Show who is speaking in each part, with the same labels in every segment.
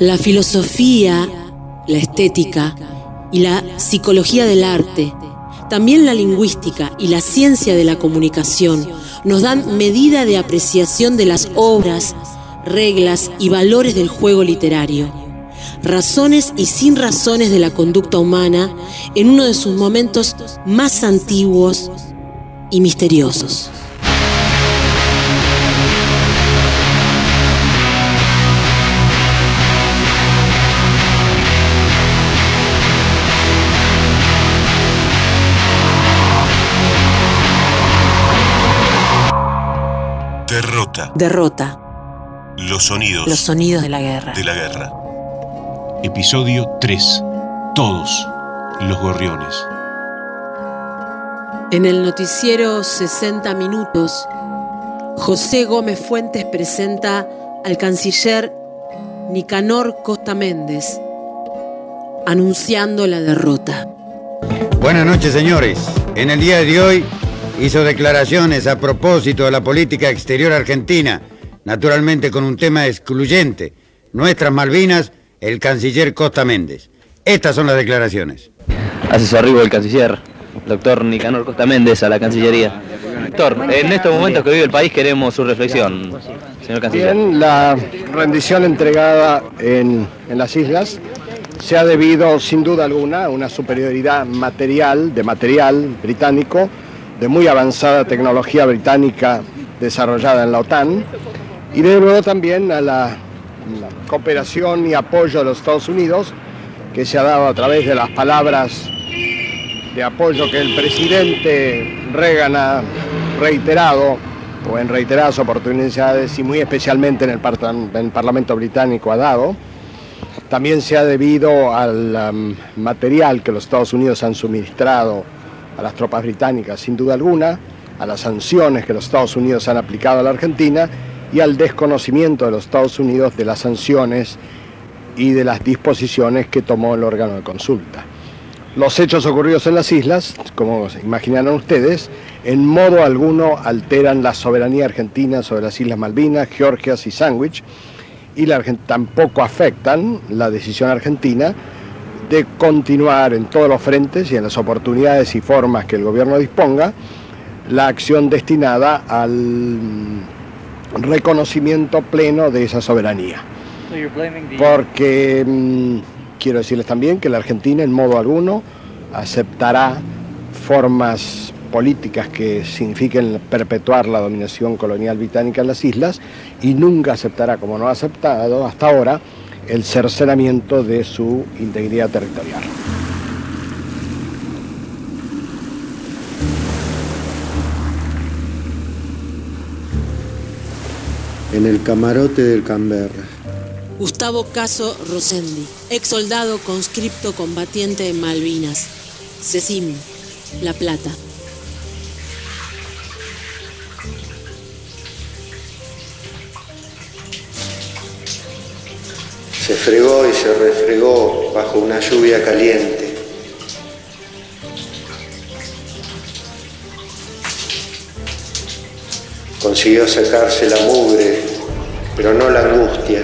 Speaker 1: La filosofía, la estética y la psicología del arte, también la lingüística y la ciencia de la comunicación nos dan medida de apreciación de las obras, reglas y valores del juego literario, razones y sin razones de la conducta humana en uno de sus momentos más antiguos y misteriosos.
Speaker 2: Derrota. Los sonidos.
Speaker 1: Los sonidos de la guerra.
Speaker 2: De la guerra. Episodio 3. Todos los gorriones.
Speaker 1: En el noticiero 60 Minutos, José Gómez Fuentes presenta al canciller Nicanor Costa Méndez, anunciando la derrota.
Speaker 3: Buenas noches, señores. En el día de hoy hizo declaraciones a propósito de la política exterior argentina, naturalmente con un tema excluyente, nuestras Malvinas, el canciller Costa Méndez. Estas son las declaraciones.
Speaker 4: Hace su arribo el canciller, doctor Nicanor Costa Méndez, a la Cancillería. Doctor, en estos momentos que vive el país queremos su reflexión, señor canciller.
Speaker 5: Bien, la rendición entregada en, en las islas se ha debido, sin duda alguna, a una superioridad material, de material británico, de muy avanzada tecnología británica desarrollada en la OTAN y de luego también a la, cooperación y apoyo de los Estados Unidos que se ha dado a través de las palabras de apoyo que el presidente Reagan ha reiterado o en reiteradas oportunidades y muy especialmente en el, par en el Parlamento británico ha dado. También se ha debido al um, material que los Estados Unidos han suministrado a las tropas británicas, sin duda alguna, a las sanciones que los Estados Unidos han aplicado a la Argentina y al desconocimiento de los Estados Unidos de las sanciones y de las disposiciones que tomó el órgano de consulta. Los hechos ocurridos en las islas, como imaginarán ustedes, en modo alguno alteran la soberanía argentina sobre las Islas Malvinas, Georgias y Sandwich, y la, tampoco afectan la decisión argentina de continuar en todos los frentes y en las oportunidades y formas que el gobierno disponga la acción destinada al reconocimiento pleno de esa soberanía. Porque mmm, quiero decirles también que la Argentina en modo alguno aceptará formas políticas que signifiquen perpetuar la dominación colonial británica en las islas y nunca aceptará, como no ha aceptado hasta ahora, el cercenamiento de su integridad territorial.
Speaker 6: En el camarote del Canberra.
Speaker 1: Gustavo Caso Rosendi, ex soldado conscripto combatiente en Malvinas. CECIM, La Plata.
Speaker 6: Se fregó y se refregó bajo una lluvia caliente. Consiguió sacarse la mugre, pero no la angustia,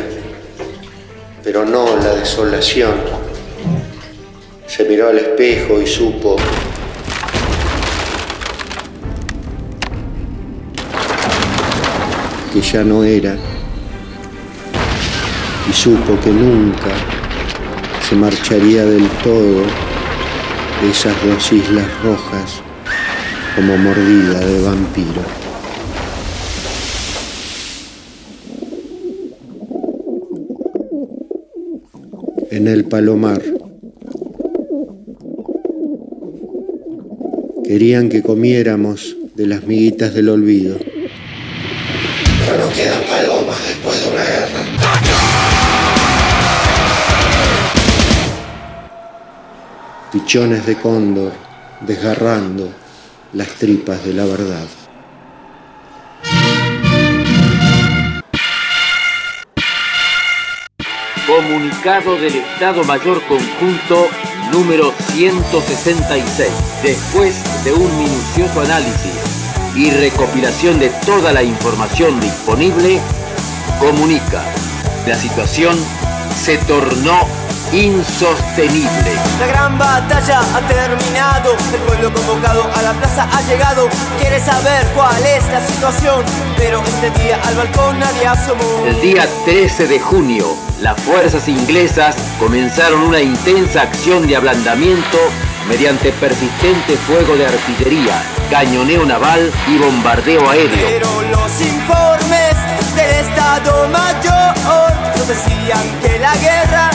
Speaker 6: pero no la desolación. Se miró al espejo y supo que ya no era y supo que nunca se marcharía del todo de esas dos islas rojas como mordida de vampiro. En el palomar querían que comiéramos de las miguitas del olvido.
Speaker 7: Pero no quedan palomas después de una guerra.
Speaker 6: Pichones de cóndor desgarrando las tripas de la verdad.
Speaker 8: Comunicado del Estado Mayor Conjunto número 166. Después de un minucioso análisis y recopilación de toda la información disponible, comunica la situación se tornó insostenible.
Speaker 9: La gran batalla ha terminado, el pueblo convocado a la plaza ha llegado, quiere saber cuál es la situación, pero este día al balcón nadie asomó.
Speaker 8: El día 13 de junio, las fuerzas inglesas comenzaron una intensa acción de ablandamiento mediante persistente fuego de artillería, cañoneo naval y bombardeo aéreo.
Speaker 9: Pero los informes del Estado Mayor nos decían que la guerra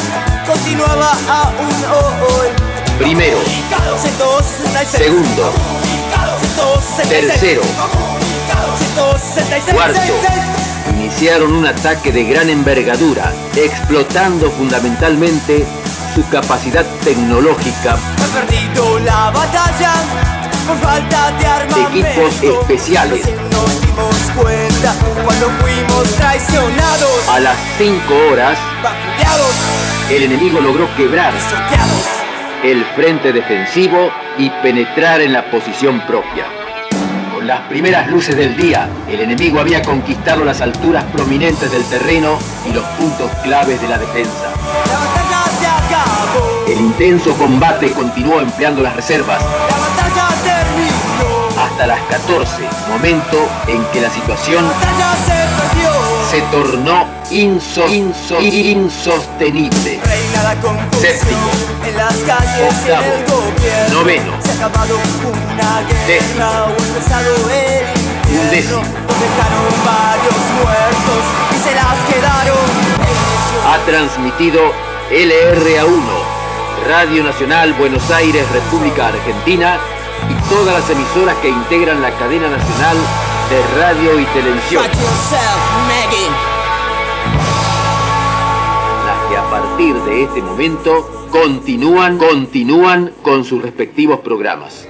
Speaker 9: continuaba aún hoy.
Speaker 8: Primero, segundo, tercero, cuarto, iniciaron un ataque de gran envergadura, explotando fundamentalmente su capacidad tecnológica.
Speaker 9: Ha perdido la batalla por falta de.
Speaker 8: Equipos especiales.
Speaker 9: Nos dimos cuenta cuando fuimos traicionados.
Speaker 8: A las 5 horas, el enemigo logró quebrar el frente defensivo y penetrar en la posición propia. Con las primeras luces del día, el enemigo había conquistado las alturas prominentes del terreno y los puntos claves de la defensa.
Speaker 9: La batalla se acabó.
Speaker 8: El intenso combate continuó empleando las reservas. Hasta las 14, momento en que la situación
Speaker 9: se
Speaker 8: tornó inso- inso- insostenible. Séptimo.
Speaker 9: en las calles y en
Speaker 8: Octavo. Noveno. Décimo. Undécimo. Ha transmitido LRA1, Radio Nacional Buenos Aires, República Argentina y todas las emisoras que integran la cadena nacional de radio y televisión. Las que a partir de este momento continúan, continúan con sus respectivos programas.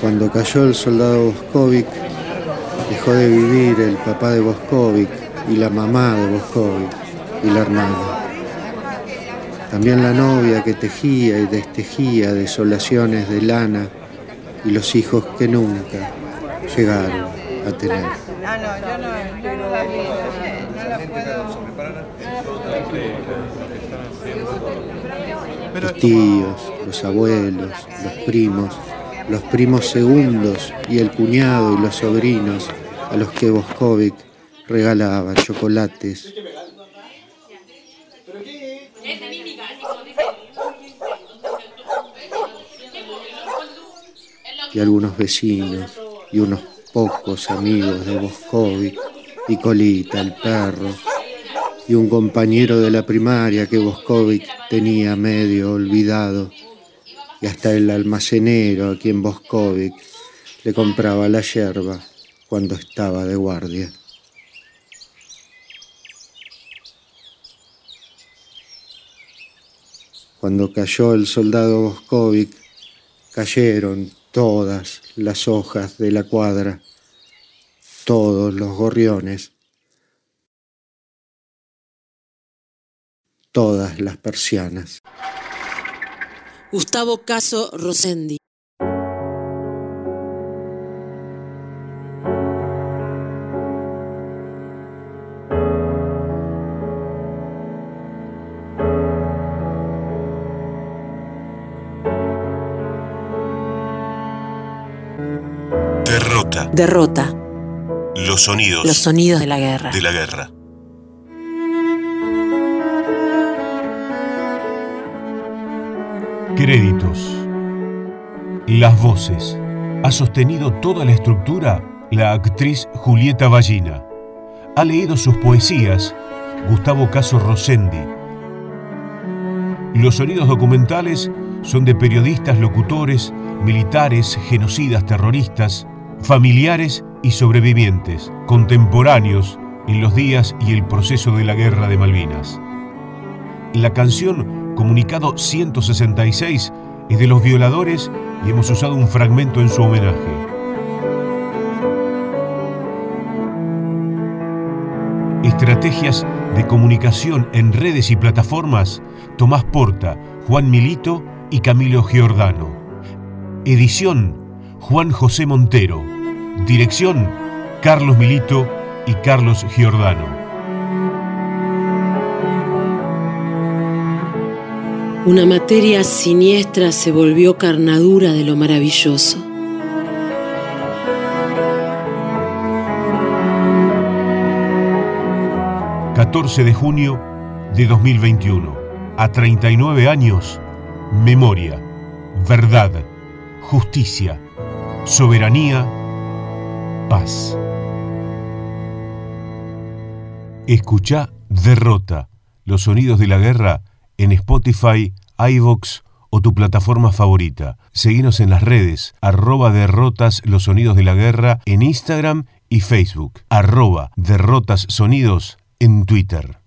Speaker 10: Cuando cayó el soldado Boskovic, dejó de vivir el papá de Boskovic y la mamá de Boskovic y la hermana. También la novia que tejía y destejía desolaciones de lana y los hijos que nunca llegaron a tener. Los tíos, los abuelos, los primos, los primos segundos y el cuñado y los sobrinos a los que Boskovic regalaba chocolates y algunos vecinos y unos pocos amigos de Boskovic y Colita, el perro, y un compañero de la primaria que Boskovic tenía medio olvidado, y hasta el almacenero a quien Boskovic le compraba la yerba cuando estaba de guardia. Cuando cayó el soldado Boskovic, cayeron todas las hojas de la cuadra, todos los gorriones, todas las persianas.
Speaker 1: Gustavo Caso Rosendi. Derrota.
Speaker 2: Los sonidos
Speaker 1: Los sonidos de la guerra.
Speaker 2: de la guerra. Créditos. Las voces. Ha sostenido toda la estructura la actriz Julieta Ballina. Ha leído sus poesías Gustavo Caso Rosendi. Los sonidos documentales son de periodistas, locutores, militares, genocidas, terroristas, familiares y sobrevivientes, contemporáneos en los días y el proceso de la guerra de Malvinas. La canción Comunicado 166 es de los violadores y hemos usado un fragmento en su homenaje. Estrategias de comunicación en redes y plataformas, Tomás Porta, Juan Milito y Camilo Giordano. Edición Juan José Montero. Dirección, Carlos Milito y Carlos Giordano.
Speaker 1: Una materia siniestra se volvió carnadura de lo maravilloso.
Speaker 2: ...14 de junio de 2021... ...a 39 años... ...memoria, verdad, justicia, soberanía, paz. Escucha Derrota, los sonidos de la guerra en Spotify, iVox o tu plataforma favorita. Seguinos en las redes, arroba derrotas los sonidos de la guerra en Instagram y Facebook, arroba derrotas sonidos en Twitter.